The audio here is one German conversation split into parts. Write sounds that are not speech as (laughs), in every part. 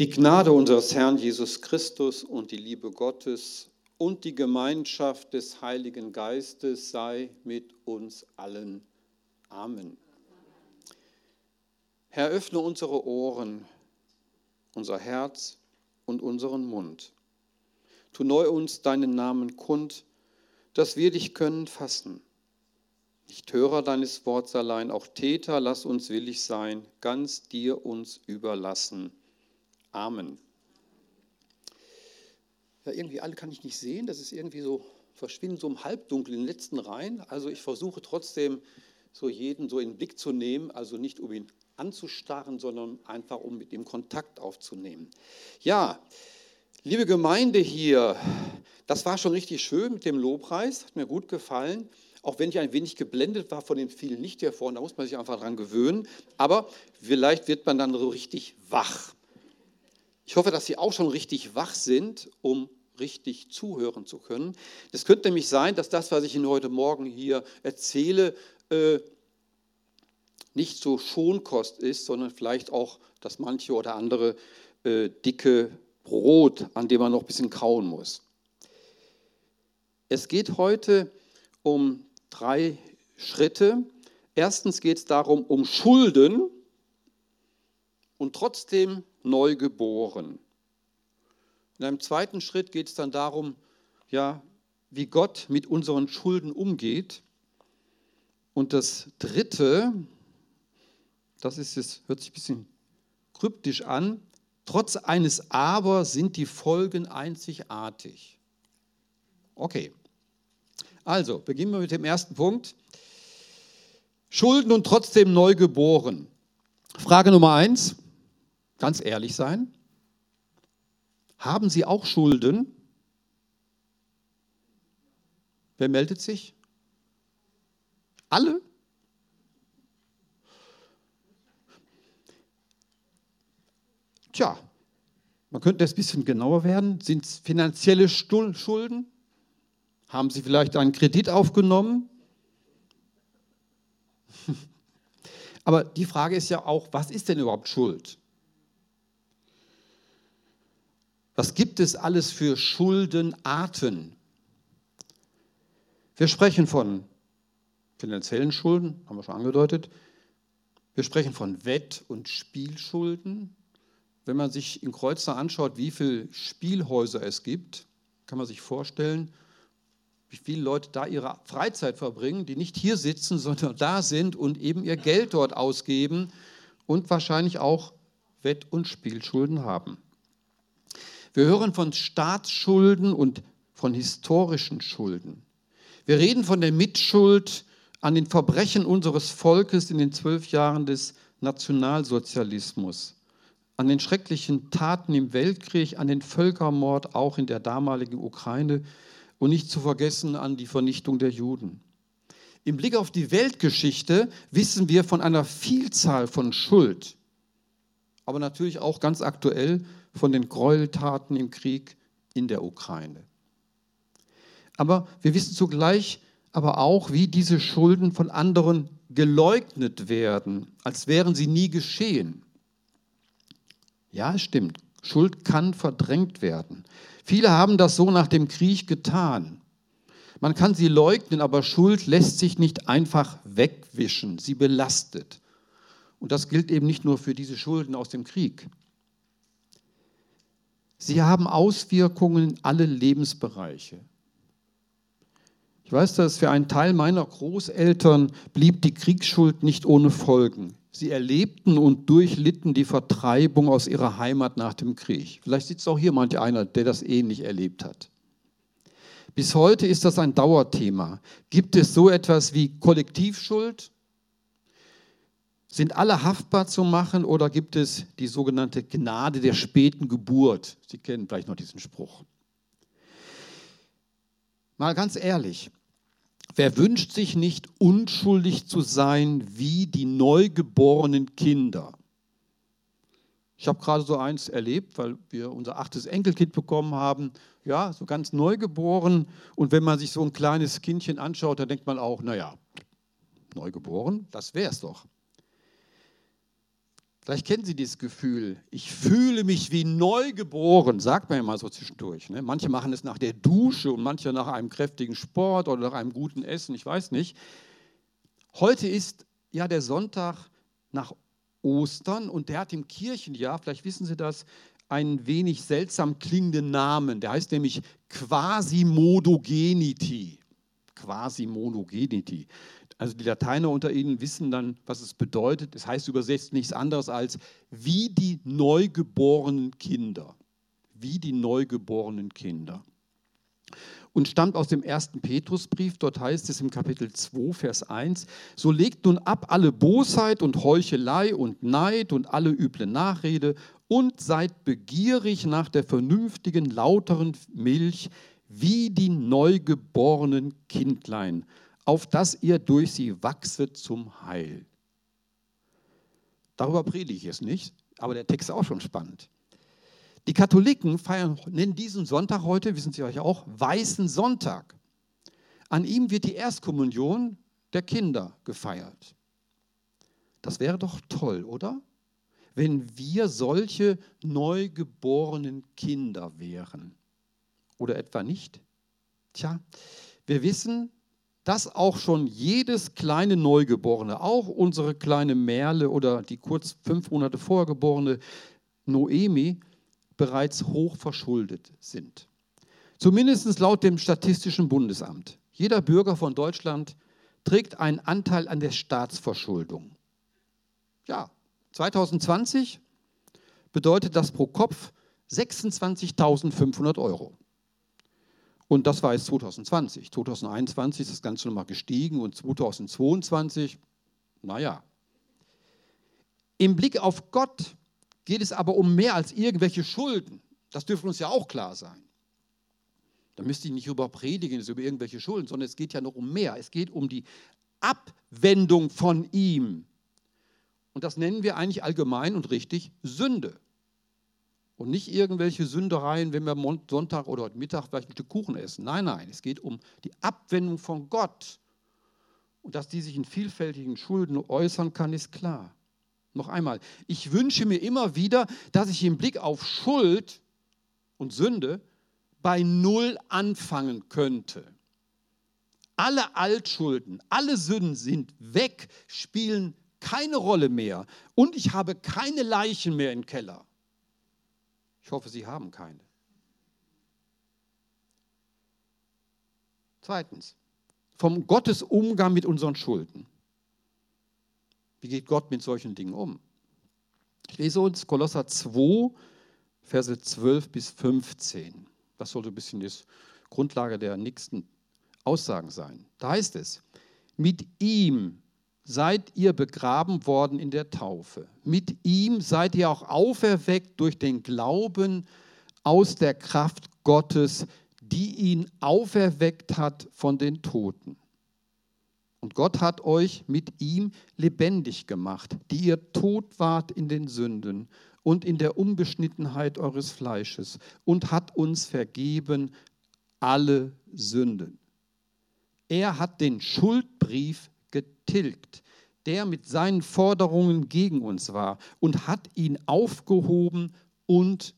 Die Gnade unseres Herrn Jesus Christus und die Liebe Gottes und die Gemeinschaft des Heiligen Geistes sei mit uns allen. Amen. Herr, öffne unsere Ohren, unser Herz und unseren Mund. Tu neu uns deinen Namen kund, dass wir dich können fassen. Nicht Hörer deines Worts allein, auch Täter, lass uns willig sein, ganz dir uns überlassen. Amen. Ja, irgendwie alle kann ich nicht sehen, das ist irgendwie so verschwinden so im Halbdunkel in den letzten Reihen. Also ich versuche trotzdem so jeden so in den Blick zu nehmen, also nicht um ihn anzustarren, sondern einfach um mit ihm Kontakt aufzunehmen. Ja, liebe Gemeinde hier, das war schon richtig schön mit dem Lobpreis, hat mir gut gefallen. Auch wenn ich ein wenig geblendet war von dem vielen Licht hier vorne, da muss man sich einfach dran gewöhnen. Aber vielleicht wird man dann so richtig wach. Ich hoffe, dass Sie auch schon richtig wach sind, um richtig zuhören zu können. Es könnte nämlich sein, dass das, was ich Ihnen heute Morgen hier erzähle, äh, nicht so Schonkost ist, sondern vielleicht auch das manche oder andere äh, dicke Brot, an dem man noch ein bisschen kauen muss. Es geht heute um drei Schritte. Erstens geht es darum, um Schulden und trotzdem neu geboren. In einem zweiten Schritt geht es dann darum, ja, wie Gott mit unseren Schulden umgeht. Und das dritte, das ist jetzt, hört sich ein bisschen kryptisch an, trotz eines Aber sind die Folgen einzigartig. Okay. Also, beginnen wir mit dem ersten Punkt. Schulden und trotzdem neu geboren. Frage Nummer eins ganz ehrlich sein? Haben Sie auch Schulden? Wer meldet sich? Alle? Tja, man könnte das ein bisschen genauer werden. Sind es finanzielle Schulden? Haben Sie vielleicht einen Kredit aufgenommen? (laughs) Aber die Frage ist ja auch, was ist denn überhaupt Schuld? Was gibt es alles für Schuldenarten? Wir sprechen von finanziellen Schulden, haben wir schon angedeutet. Wir sprechen von Wett- und Spielschulden. Wenn man sich in Kreuzer anschaut, wie viele Spielhäuser es gibt, kann man sich vorstellen, wie viele Leute da ihre Freizeit verbringen, die nicht hier sitzen, sondern da sind und eben ihr Geld dort ausgeben und wahrscheinlich auch Wett- und Spielschulden haben. Wir hören von Staatsschulden und von historischen Schulden. Wir reden von der Mitschuld an den Verbrechen unseres Volkes in den zwölf Jahren des Nationalsozialismus, an den schrecklichen Taten im Weltkrieg, an den Völkermord auch in der damaligen Ukraine und nicht zu vergessen an die Vernichtung der Juden. Im Blick auf die Weltgeschichte wissen wir von einer Vielzahl von Schuld, aber natürlich auch ganz aktuell von den Gräueltaten im Krieg in der Ukraine. Aber wir wissen zugleich aber auch, wie diese Schulden von anderen geleugnet werden, als wären sie nie geschehen. Ja, es stimmt. Schuld kann verdrängt werden. Viele haben das so nach dem Krieg getan. Man kann sie leugnen, aber Schuld lässt sich nicht einfach wegwischen. Sie belastet. Und das gilt eben nicht nur für diese Schulden aus dem Krieg. Sie haben Auswirkungen in alle Lebensbereiche. Ich weiß, dass für einen Teil meiner Großeltern blieb die Kriegsschuld nicht ohne Folgen. Sie erlebten und durchlitten die Vertreibung aus ihrer Heimat nach dem Krieg. Vielleicht sitzt auch hier manch einer, der das ähnlich erlebt hat. Bis heute ist das ein Dauerthema. Gibt es so etwas wie Kollektivschuld? Sind alle haftbar zu machen oder gibt es die sogenannte Gnade der späten Geburt? Sie kennen vielleicht noch diesen Spruch. Mal ganz ehrlich, wer wünscht sich nicht unschuldig zu sein wie die neugeborenen Kinder? Ich habe gerade so eins erlebt, weil wir unser achtes Enkelkind bekommen haben. Ja, so ganz neugeboren. Und wenn man sich so ein kleines Kindchen anschaut, dann denkt man auch, naja, neugeboren, das wäre es doch. Vielleicht kennen Sie dieses Gefühl, ich fühle mich wie neugeboren, sagt man ja mal so zwischendurch. Ne? Manche machen es nach der Dusche und manche nach einem kräftigen Sport oder nach einem guten Essen, ich weiß nicht. Heute ist ja der Sonntag nach Ostern und der hat im Kirchenjahr, vielleicht wissen Sie das, einen wenig seltsam klingenden Namen. Der heißt nämlich Quasimodogenity. Quasimodogenity. Also die Lateiner unter Ihnen wissen dann, was es bedeutet. Es heißt übersetzt nichts anderes als wie die neugeborenen Kinder. Wie die neugeborenen Kinder. Und stammt aus dem ersten Petrusbrief, dort heißt es im Kapitel 2, Vers 1, so legt nun ab alle Bosheit und Heuchelei und Neid und alle üble Nachrede und seid begierig nach der vernünftigen, lauteren Milch, wie die neugeborenen Kindlein auf dass ihr durch sie wachset zum Heil. Darüber predige ich jetzt nicht, aber der Text ist auch schon spannend. Die Katholiken feiern, nennen diesen Sonntag heute, wissen Sie euch auch, Weißen Sonntag. An ihm wird die Erstkommunion der Kinder gefeiert. Das wäre doch toll, oder? Wenn wir solche neugeborenen Kinder wären. Oder etwa nicht? Tja, wir wissen, dass auch schon jedes kleine Neugeborene, auch unsere kleine Merle oder die kurz fünf Monate vorher geborene Noemi, bereits hoch verschuldet sind. Zumindest laut dem Statistischen Bundesamt. Jeder Bürger von Deutschland trägt einen Anteil an der Staatsverschuldung. Ja, 2020 bedeutet das pro Kopf 26.500 Euro. Und das war jetzt 2020. 2021 ist das Ganze nochmal gestiegen und 2022, naja. Im Blick auf Gott geht es aber um mehr als irgendwelche Schulden. Das dürfte uns ja auch klar sein. Da müsste ich nicht über predigen, über irgendwelche Schulden, sondern es geht ja noch um mehr. Es geht um die Abwendung von ihm. Und das nennen wir eigentlich allgemein und richtig Sünde. Und nicht irgendwelche Sündereien, wenn wir Sonntag oder heute Mittag vielleicht ein Stück Kuchen essen. Nein, nein, es geht um die Abwendung von Gott. Und dass die sich in vielfältigen Schulden äußern kann, ist klar. Noch einmal, ich wünsche mir immer wieder, dass ich im Blick auf Schuld und Sünde bei Null anfangen könnte. Alle Altschulden, alle Sünden sind weg, spielen keine Rolle mehr und ich habe keine Leichen mehr im Keller. Ich hoffe, Sie haben keine. Zweitens, vom Gottes Umgang mit unseren Schulden. Wie geht Gott mit solchen Dingen um? Ich lese uns Kolosser 2, Verse 12 bis 15. Das sollte ein bisschen die Grundlage der nächsten Aussagen sein. Da heißt es, mit ihm seid ihr begraben worden in der Taufe. Mit ihm seid ihr auch auferweckt durch den Glauben aus der Kraft Gottes, die ihn auferweckt hat von den Toten. Und Gott hat euch mit ihm lebendig gemacht, die ihr tot wart in den Sünden und in der Unbeschnittenheit eures Fleisches und hat uns vergeben alle Sünden. Er hat den Schuldbrief getilgt, der mit seinen Forderungen gegen uns war und hat ihn aufgehoben und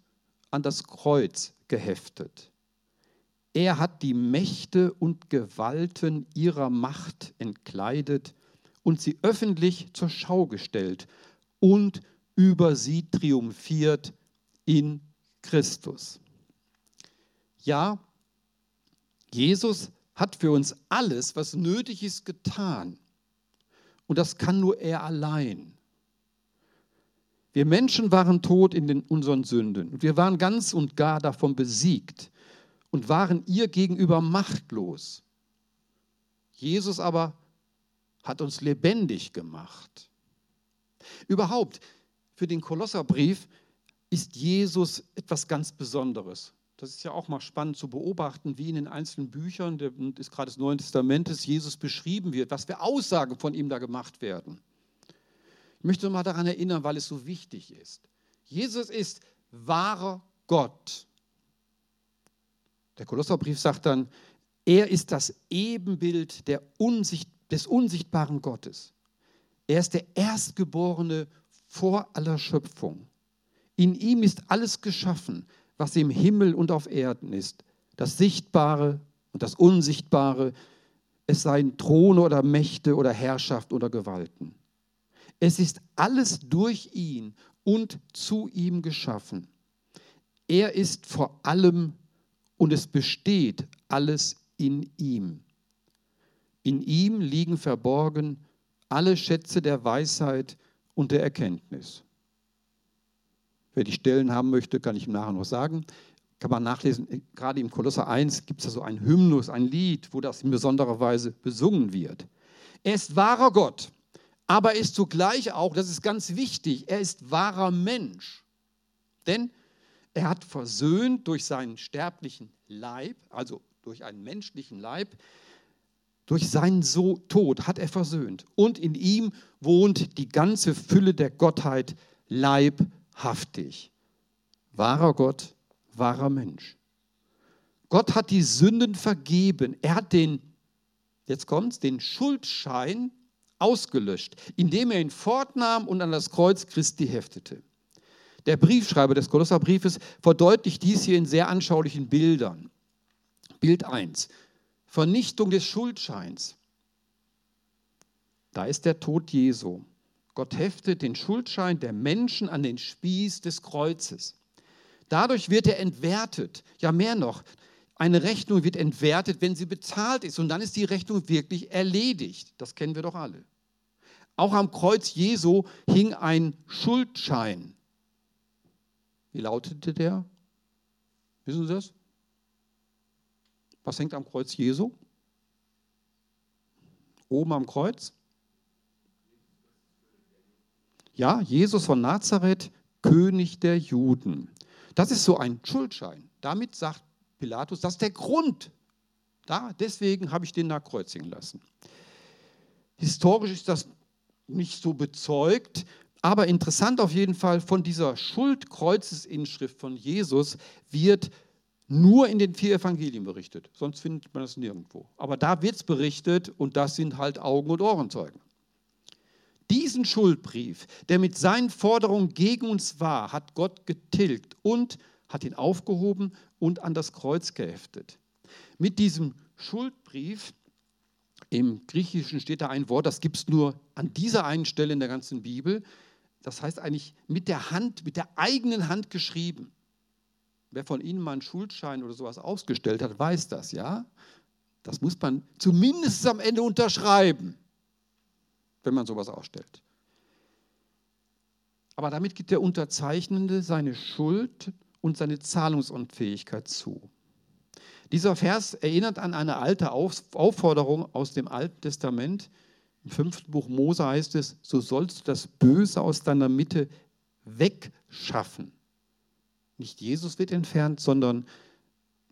an das Kreuz geheftet. Er hat die Mächte und Gewalten ihrer Macht entkleidet und sie öffentlich zur Schau gestellt und über sie triumphiert in Christus. Ja, Jesus hat für uns alles, was nötig ist, getan. Und das kann nur er allein. Wir Menschen waren tot in den, unseren Sünden und wir waren ganz und gar davon besiegt und waren ihr gegenüber machtlos. Jesus aber hat uns lebendig gemacht. Überhaupt, für den Kolosserbrief ist Jesus etwas ganz Besonderes. Das ist ja auch mal spannend zu beobachten, wie in den einzelnen Büchern der, ist gerade des Neuen Testamentes Jesus beschrieben wird, was für Aussagen von ihm da gemacht werden. Ich möchte mal daran erinnern, weil es so wichtig ist. Jesus ist wahrer Gott. Der Kolosserbrief sagt dann, er ist das Ebenbild Unsicht, des unsichtbaren Gottes. Er ist der Erstgeborene vor aller Schöpfung. In ihm ist alles geschaffen, was im Himmel und auf Erden ist, das Sichtbare und das Unsichtbare, es seien Throne oder Mächte oder Herrschaft oder Gewalten. Es ist alles durch ihn und zu ihm geschaffen. Er ist vor allem und es besteht alles in ihm. In ihm liegen verborgen alle Schätze der Weisheit und der Erkenntnis. Wer die Stellen haben möchte, kann ich ihm nachher noch sagen. Kann man nachlesen, gerade im Kolosser 1 gibt es da so ein Hymnus, ein Lied, wo das in besonderer Weise besungen wird. Er ist wahrer Gott, aber er ist zugleich auch, das ist ganz wichtig, er ist wahrer Mensch. Denn er hat versöhnt durch seinen sterblichen Leib, also durch einen menschlichen Leib, durch seinen so Tod hat er versöhnt. Und in ihm wohnt die ganze Fülle der Gottheit leibhaftig. Wahrer Gott, wahrer Mensch. Gott hat die Sünden vergeben. Er hat den, jetzt kommt's, den Schuldschein ausgelöscht, indem er ihn fortnahm und an das Kreuz Christi heftete. Der Briefschreiber des Kolosserbriefes verdeutlicht dies hier in sehr anschaulichen Bildern. Bild 1. Vernichtung des Schuldscheins. Da ist der Tod Jesu. Gott heftet den Schuldschein der Menschen an den Spieß des Kreuzes. Dadurch wird er entwertet. Ja, mehr noch. Eine Rechnung wird entwertet, wenn sie bezahlt ist. Und dann ist die Rechnung wirklich erledigt. Das kennen wir doch alle. Auch am Kreuz Jesu hing ein Schuldschein. Wie lautete der? Wissen Sie das? Was hängt am Kreuz Jesu? Oben am Kreuz? Ja, Jesus von Nazareth, König der Juden. Das ist so ein Schuldschein. Damit sagt Pilatus, das ist der Grund. Da, deswegen habe ich den nachkreuzigen lassen. Historisch ist das nicht so bezeugt, aber interessant auf jeden Fall, von dieser Schuldkreuzesinschrift von Jesus wird nur in den vier Evangelien berichtet. Sonst findet man das nirgendwo. Aber da wird es berichtet und das sind halt Augen- und Ohrenzeugen. Diesen Schuldbrief, der mit seinen Forderungen gegen uns war, hat Gott getilgt und hat ihn aufgehoben und an das Kreuz geheftet. Mit diesem Schuldbrief im Griechischen steht da ein Wort, das gibt es nur an dieser einen Stelle in der ganzen Bibel. Das heißt eigentlich mit der Hand, mit der eigenen Hand geschrieben. Wer von Ihnen mal einen Schuldschein oder sowas ausgestellt hat, weiß das, ja? Das muss man zumindest am Ende unterschreiben, wenn man sowas ausstellt. Aber damit gibt der Unterzeichnende seine Schuld und seine Zahlungsunfähigkeit zu. Dieser Vers erinnert an eine alte Aufforderung aus dem Alten Testament, im fünften Buch Mose heißt es, so sollst du das Böse aus deiner Mitte wegschaffen. Nicht Jesus wird entfernt, sondern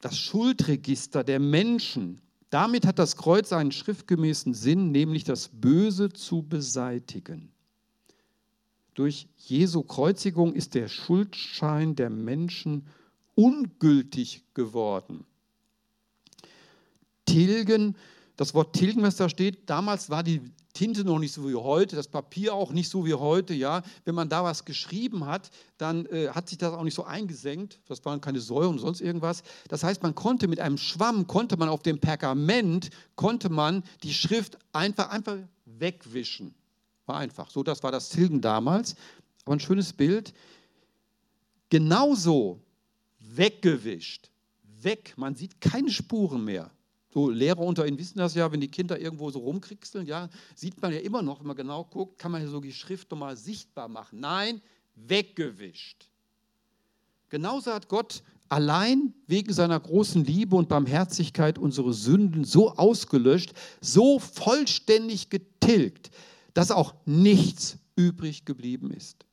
das Schuldregister der Menschen. Damit hat das Kreuz einen schriftgemäßen Sinn, nämlich das Böse zu beseitigen. Durch Jesu Kreuzigung ist der Schuldschein der Menschen ungültig geworden. Tilgen, das Wort tilgen, was da steht, damals war die Tinte noch nicht so wie heute, das Papier auch nicht so wie heute. Ja, wenn man da was geschrieben hat, dann äh, hat sich das auch nicht so eingesenkt. Das waren keine Säure und sonst irgendwas. Das heißt, man konnte mit einem Schwamm konnte man auf dem Pergament konnte man die Schrift einfach einfach wegwischen. War einfach. So, das war das Tilgen damals. Aber ein schönes Bild. Genauso weggewischt, weg. Man sieht keine Spuren mehr. So Lehrer unter Ihnen wissen das ja, wenn die Kinder irgendwo so rumkriegseln, ja, sieht man ja immer noch, wenn man genau guckt, kann man ja so die Schrift nochmal sichtbar machen. Nein, weggewischt. Genauso hat Gott allein wegen seiner großen Liebe und Barmherzigkeit unsere Sünden so ausgelöscht, so vollständig getilgt, dass auch nichts übrig geblieben ist.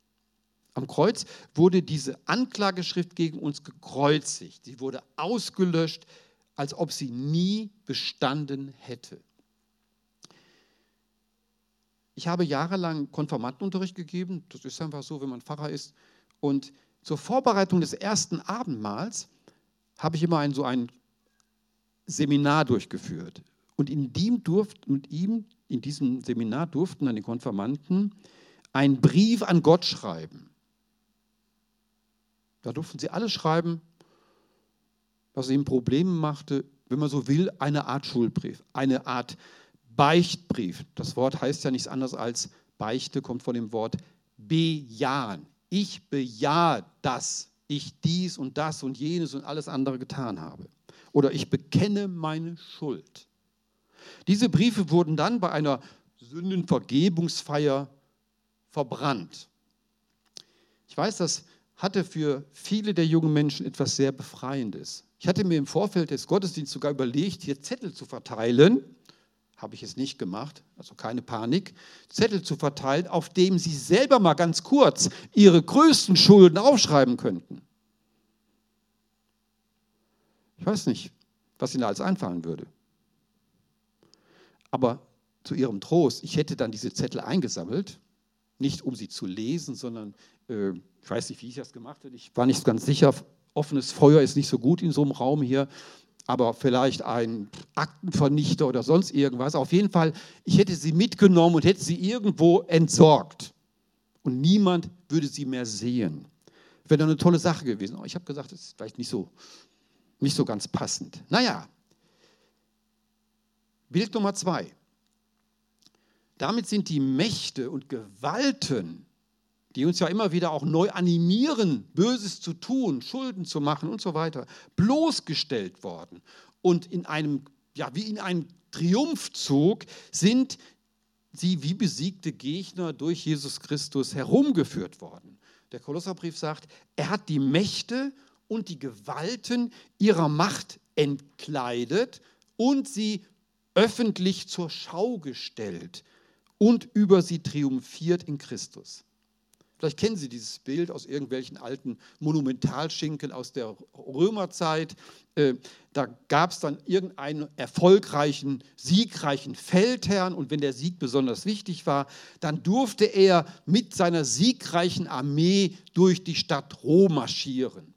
Am Kreuz wurde diese Anklageschrift gegen uns gekreuzigt. Sie wurde ausgelöscht, als ob sie nie bestanden hätte. Ich habe jahrelang Konformantenunterricht gegeben, das ist einfach so, wenn man Pfarrer ist. Und zur Vorbereitung des ersten Abendmahls habe ich immer ein, so ein Seminar durchgeführt. Und in, dem durft, mit ihm, in diesem Seminar durften dann die Konfirmanden einen Brief an Gott schreiben. Da durften sie alles schreiben, was ihnen Probleme machte, wenn man so will, eine Art Schulbrief, eine Art Beichtbrief. Das Wort heißt ja nichts anderes als Beichte, kommt von dem Wort bejahen. Ich bejahe, dass ich dies und das und jenes und alles andere getan habe. Oder ich bekenne meine Schuld. Diese Briefe wurden dann bei einer Sündenvergebungsfeier verbrannt. Ich weiß, das hatte für viele der jungen Menschen etwas sehr Befreiendes. Ich hatte mir im Vorfeld des Gottesdienstes sogar überlegt, hier Zettel zu verteilen. Habe ich es nicht gemacht, also keine Panik. Zettel zu verteilen, auf dem Sie selber mal ganz kurz Ihre größten Schulden aufschreiben könnten. Ich weiß nicht, was Ihnen alles einfallen würde. Aber zu Ihrem Trost, ich hätte dann diese Zettel eingesammelt, nicht um sie zu lesen, sondern äh, ich weiß nicht, wie ich das gemacht hätte. Ich war nicht ganz sicher. Offenes Feuer ist nicht so gut in so einem Raum hier, aber vielleicht ein Aktenvernichter oder sonst irgendwas. Auf jeden Fall, ich hätte sie mitgenommen und hätte sie irgendwo entsorgt. Und niemand würde sie mehr sehen. Wäre eine tolle Sache gewesen. Ich habe gesagt, das ist vielleicht nicht so, nicht so ganz passend. Naja, Bild Nummer zwei. Damit sind die Mächte und Gewalten, die uns ja immer wieder auch neu animieren, Böses zu tun, Schulden zu machen und so weiter, bloßgestellt worden. Und in einem, ja, wie in einem Triumphzug sind sie wie besiegte Gegner durch Jesus Christus herumgeführt worden. Der Kolosserbrief sagt, er hat die Mächte und die Gewalten ihrer Macht entkleidet und sie öffentlich zur Schau gestellt und über sie triumphiert in Christus. Vielleicht kennen Sie dieses Bild aus irgendwelchen alten Monumentalschinken aus der Römerzeit. Äh, da gab es dann irgendeinen erfolgreichen, siegreichen Feldherrn und wenn der Sieg besonders wichtig war, dann durfte er mit seiner siegreichen Armee durch die Stadt Rom marschieren.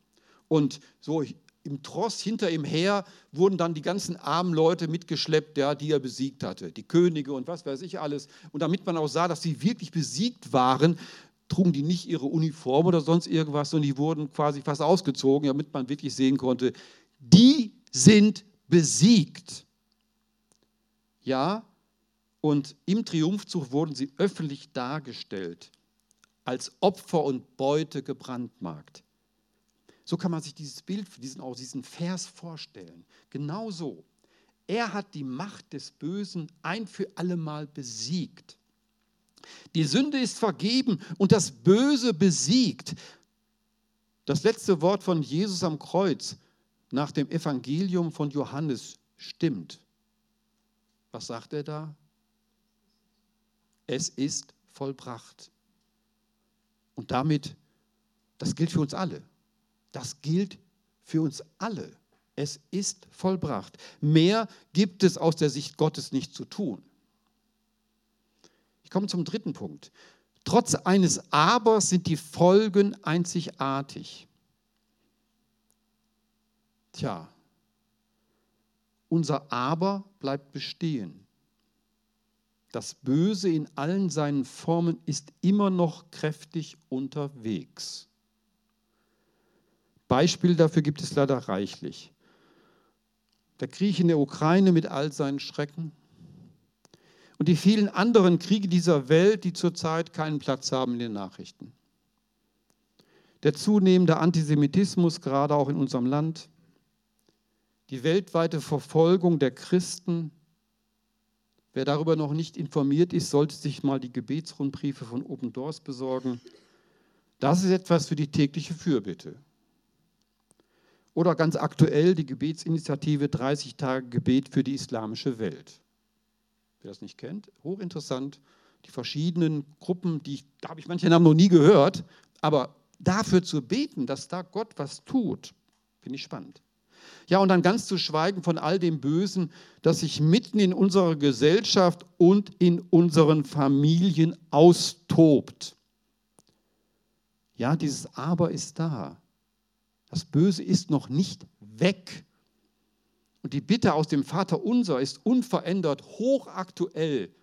Und so im Tross hinter ihm her wurden dann die ganzen armen Leute mitgeschleppt, ja, die er besiegt hatte, die Könige und was weiß ich alles. Und damit man auch sah, dass sie wirklich besiegt waren, trugen die nicht ihre Uniform oder sonst irgendwas, sondern die wurden quasi fast ausgezogen, damit man wirklich sehen konnte, die sind besiegt. Ja, und im Triumphzug wurden sie öffentlich dargestellt, als Opfer und Beute gebrandmarkt. So kann man sich dieses Bild, diesen, auch diesen Vers vorstellen. Genauso. Er hat die Macht des Bösen ein für allemal besiegt. Die Sünde ist vergeben und das Böse besiegt. Das letzte Wort von Jesus am Kreuz nach dem Evangelium von Johannes stimmt. Was sagt er da? Es ist vollbracht. Und damit, das gilt für uns alle. Das gilt für uns alle. Es ist vollbracht. Mehr gibt es aus der Sicht Gottes nicht zu tun. Ich komme zum dritten Punkt. Trotz eines Abers sind die Folgen einzigartig. Tja, unser Aber bleibt bestehen. Das Böse in allen seinen Formen ist immer noch kräftig unterwegs. Beispiele dafür gibt es leider reichlich. Der Krieg in der Ukraine mit all seinen Schrecken und die vielen anderen Kriege dieser Welt, die zurzeit keinen Platz haben in den Nachrichten. Der zunehmende Antisemitismus, gerade auch in unserem Land, die weltweite Verfolgung der Christen. Wer darüber noch nicht informiert ist, sollte sich mal die Gebetsrundbriefe von Open Doors besorgen. Das ist etwas für die tägliche Fürbitte. Oder ganz aktuell die Gebetsinitiative 30 Tage Gebet für die islamische Welt. Wer das nicht kennt, hochinteressant. Die verschiedenen Gruppen, die da habe ich manche Namen noch nie gehört, aber dafür zu beten, dass da Gott was tut, finde ich spannend. Ja, und dann ganz zu schweigen von all dem Bösen, das sich mitten in unserer Gesellschaft und in unseren Familien austobt. Ja, dieses Aber ist da. Das Böse ist noch nicht weg. Und die Bitte aus dem Vater unser ist unverändert, hochaktuell.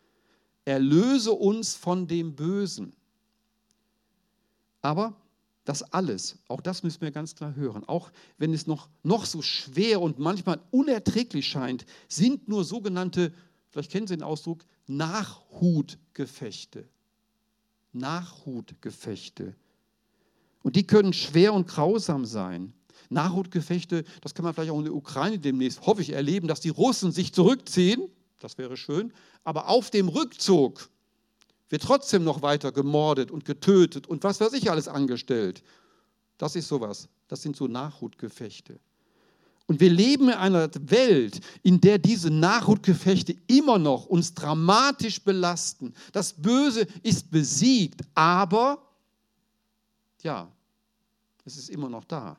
Erlöse uns von dem Bösen. Aber das alles, auch das müssen wir ganz klar hören, auch wenn es noch, noch so schwer und manchmal unerträglich scheint, sind nur sogenannte, vielleicht kennen Sie den Ausdruck, Nachhutgefechte. Nachhutgefechte. Und die können schwer und grausam sein. Nachhutgefechte, das kann man vielleicht auch in der Ukraine demnächst, hoffe ich, erleben, dass die Russen sich zurückziehen. Das wäre schön. Aber auf dem Rückzug wird trotzdem noch weiter gemordet und getötet und was weiß ich alles angestellt. Das ist sowas. Das sind so Nachhutgefechte. Und wir leben in einer Welt, in der diese Nachhutgefechte immer noch uns dramatisch belasten. Das Böse ist besiegt, aber ja, es ist immer noch da.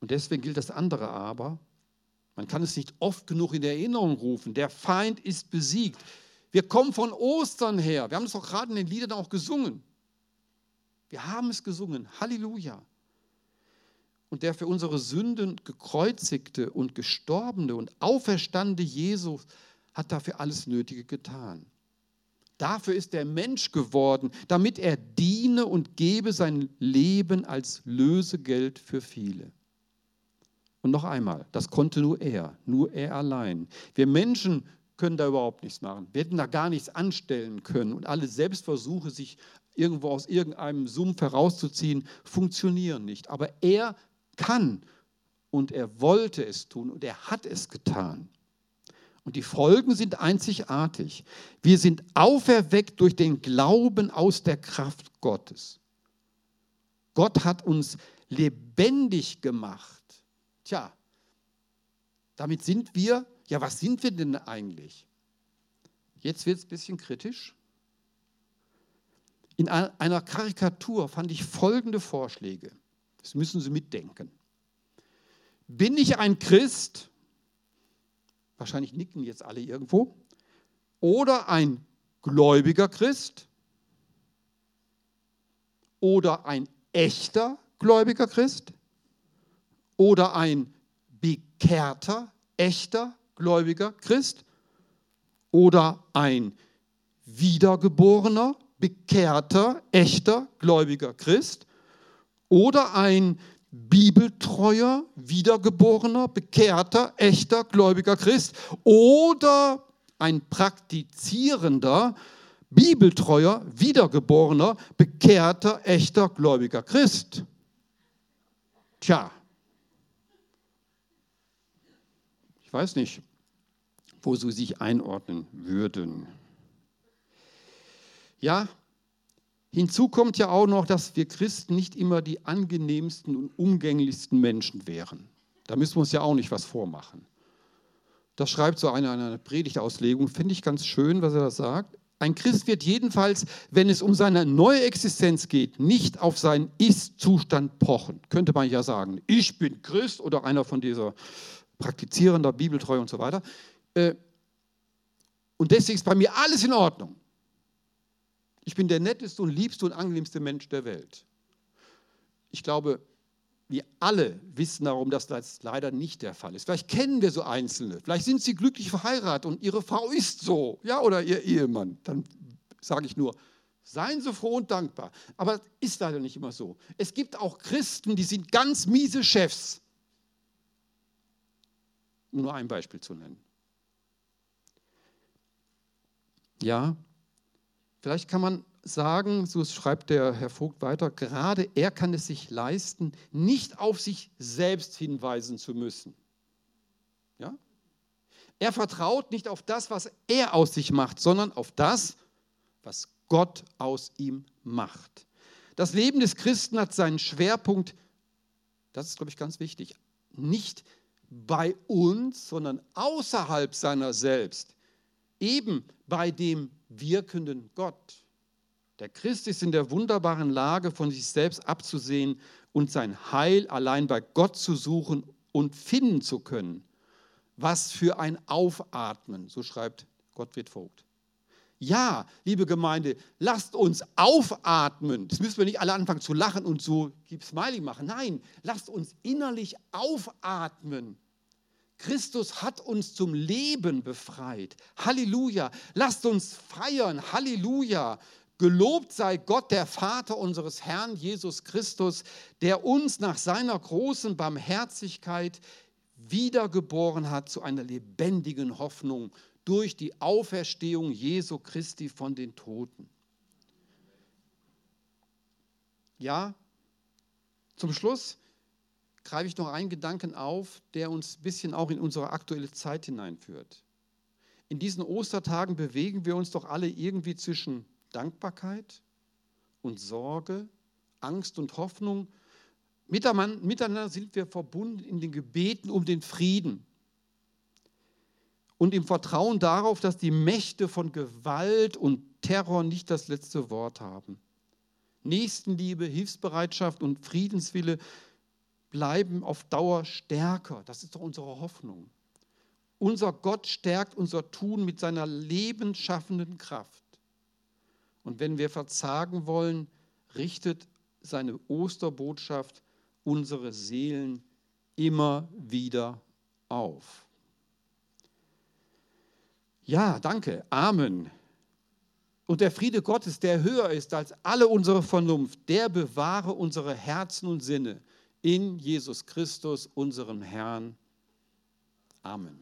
Und deswegen gilt das andere aber. Man kann es nicht oft genug in Erinnerung rufen. Der Feind ist besiegt. Wir kommen von Ostern her. Wir haben es doch gerade in den Liedern auch gesungen. Wir haben es gesungen. Halleluja. Und der für unsere Sünden gekreuzigte und gestorbene und auferstandene Jesus hat dafür alles Nötige getan. Dafür ist er Mensch geworden, damit er diene und gebe sein Leben als Lösegeld für viele. Und noch einmal, das konnte nur er, nur er allein. Wir Menschen können da überhaupt nichts machen. Wir hätten da gar nichts anstellen können. Und alle Selbstversuche, sich irgendwo aus irgendeinem Sumpf herauszuziehen, funktionieren nicht. Aber er kann und er wollte es tun und er hat es getan. Und die Folgen sind einzigartig. Wir sind auferweckt durch den Glauben aus der Kraft Gottes. Gott hat uns lebendig gemacht. Tja, damit sind wir ja, was sind wir denn eigentlich? Jetzt wird es ein bisschen kritisch. In einer Karikatur fand ich folgende Vorschläge. Das müssen Sie mitdenken. Bin ich ein Christ? Wahrscheinlich nicken jetzt alle irgendwo. Oder ein gläubiger Christ? Oder ein echter gläubiger Christ? Oder ein bekehrter, echter gläubiger Christ oder ein wiedergeborener, bekehrter, echter gläubiger Christ oder ein bibeltreuer, wiedergeborener, bekehrter, echter gläubiger Christ oder ein praktizierender, bibeltreuer, wiedergeborener, bekehrter, echter gläubiger Christ. Tja, weiß nicht, wo sie sich einordnen würden. Ja, hinzu kommt ja auch noch, dass wir Christen nicht immer die angenehmsten und umgänglichsten Menschen wären. Da müssen wir uns ja auch nicht was vormachen. Das schreibt so einer in einer Predigtauslegung, finde ich ganz schön, was er da sagt. Ein Christ wird jedenfalls, wenn es um seine neue Existenz geht, nicht auf seinen Ist-Zustand pochen. Könnte man ja sagen, ich bin Christ oder einer von dieser praktizierender, bibeltreu und so weiter. Äh, und deswegen ist bei mir alles in Ordnung. Ich bin der netteste und liebste und angenehmste Mensch der Welt. Ich glaube, wir alle wissen darum, dass das leider nicht der Fall ist. Vielleicht kennen wir so Einzelne. Vielleicht sind sie glücklich verheiratet und ihre Frau ist so, ja, oder ihr Ehemann. Dann sage ich nur, seien Sie froh und dankbar. Aber ist leider nicht immer so. Es gibt auch Christen, die sind ganz miese Chefs um nur ein Beispiel zu nennen. Ja, vielleicht kann man sagen, so schreibt der Herr Vogt weiter, gerade er kann es sich leisten, nicht auf sich selbst hinweisen zu müssen. Ja? Er vertraut nicht auf das, was er aus sich macht, sondern auf das, was Gott aus ihm macht. Das Leben des Christen hat seinen Schwerpunkt, das ist, glaube ich, ganz wichtig, nicht bei uns, sondern außerhalb seiner selbst, eben bei dem wirkenden Gott. Der Christ ist in der wunderbaren Lage, von sich selbst abzusehen und sein Heil allein bei Gott zu suchen und finden zu können. Was für ein Aufatmen, so schreibt Gottfried Vogt. Ja, liebe Gemeinde, lasst uns aufatmen. Das müssen wir nicht alle anfangen zu lachen und so Smiley machen. Nein, lasst uns innerlich aufatmen. Christus hat uns zum Leben befreit. Halleluja. Lasst uns feiern. Halleluja. Gelobt sei Gott, der Vater unseres Herrn Jesus Christus, der uns nach seiner großen Barmherzigkeit wiedergeboren hat zu einer lebendigen Hoffnung durch die Auferstehung Jesu Christi von den Toten. Ja, zum Schluss greife ich noch einen Gedanken auf, der uns ein bisschen auch in unsere aktuelle Zeit hineinführt. In diesen Ostertagen bewegen wir uns doch alle irgendwie zwischen Dankbarkeit und Sorge, Angst und Hoffnung. Miteinander sind wir verbunden in den Gebeten um den Frieden und im Vertrauen darauf, dass die Mächte von Gewalt und Terror nicht das letzte Wort haben. Nächstenliebe, Hilfsbereitschaft und Friedenswille bleiben auf Dauer stärker. Das ist doch unsere Hoffnung. Unser Gott stärkt unser Tun mit seiner lebensschaffenden Kraft. Und wenn wir verzagen wollen, richtet seine Osterbotschaft unsere Seelen immer wieder auf. Ja, danke. Amen. Und der Friede Gottes, der höher ist als alle unsere Vernunft, der bewahre unsere Herzen und Sinne in Jesus Christus, unserem Herrn. Amen.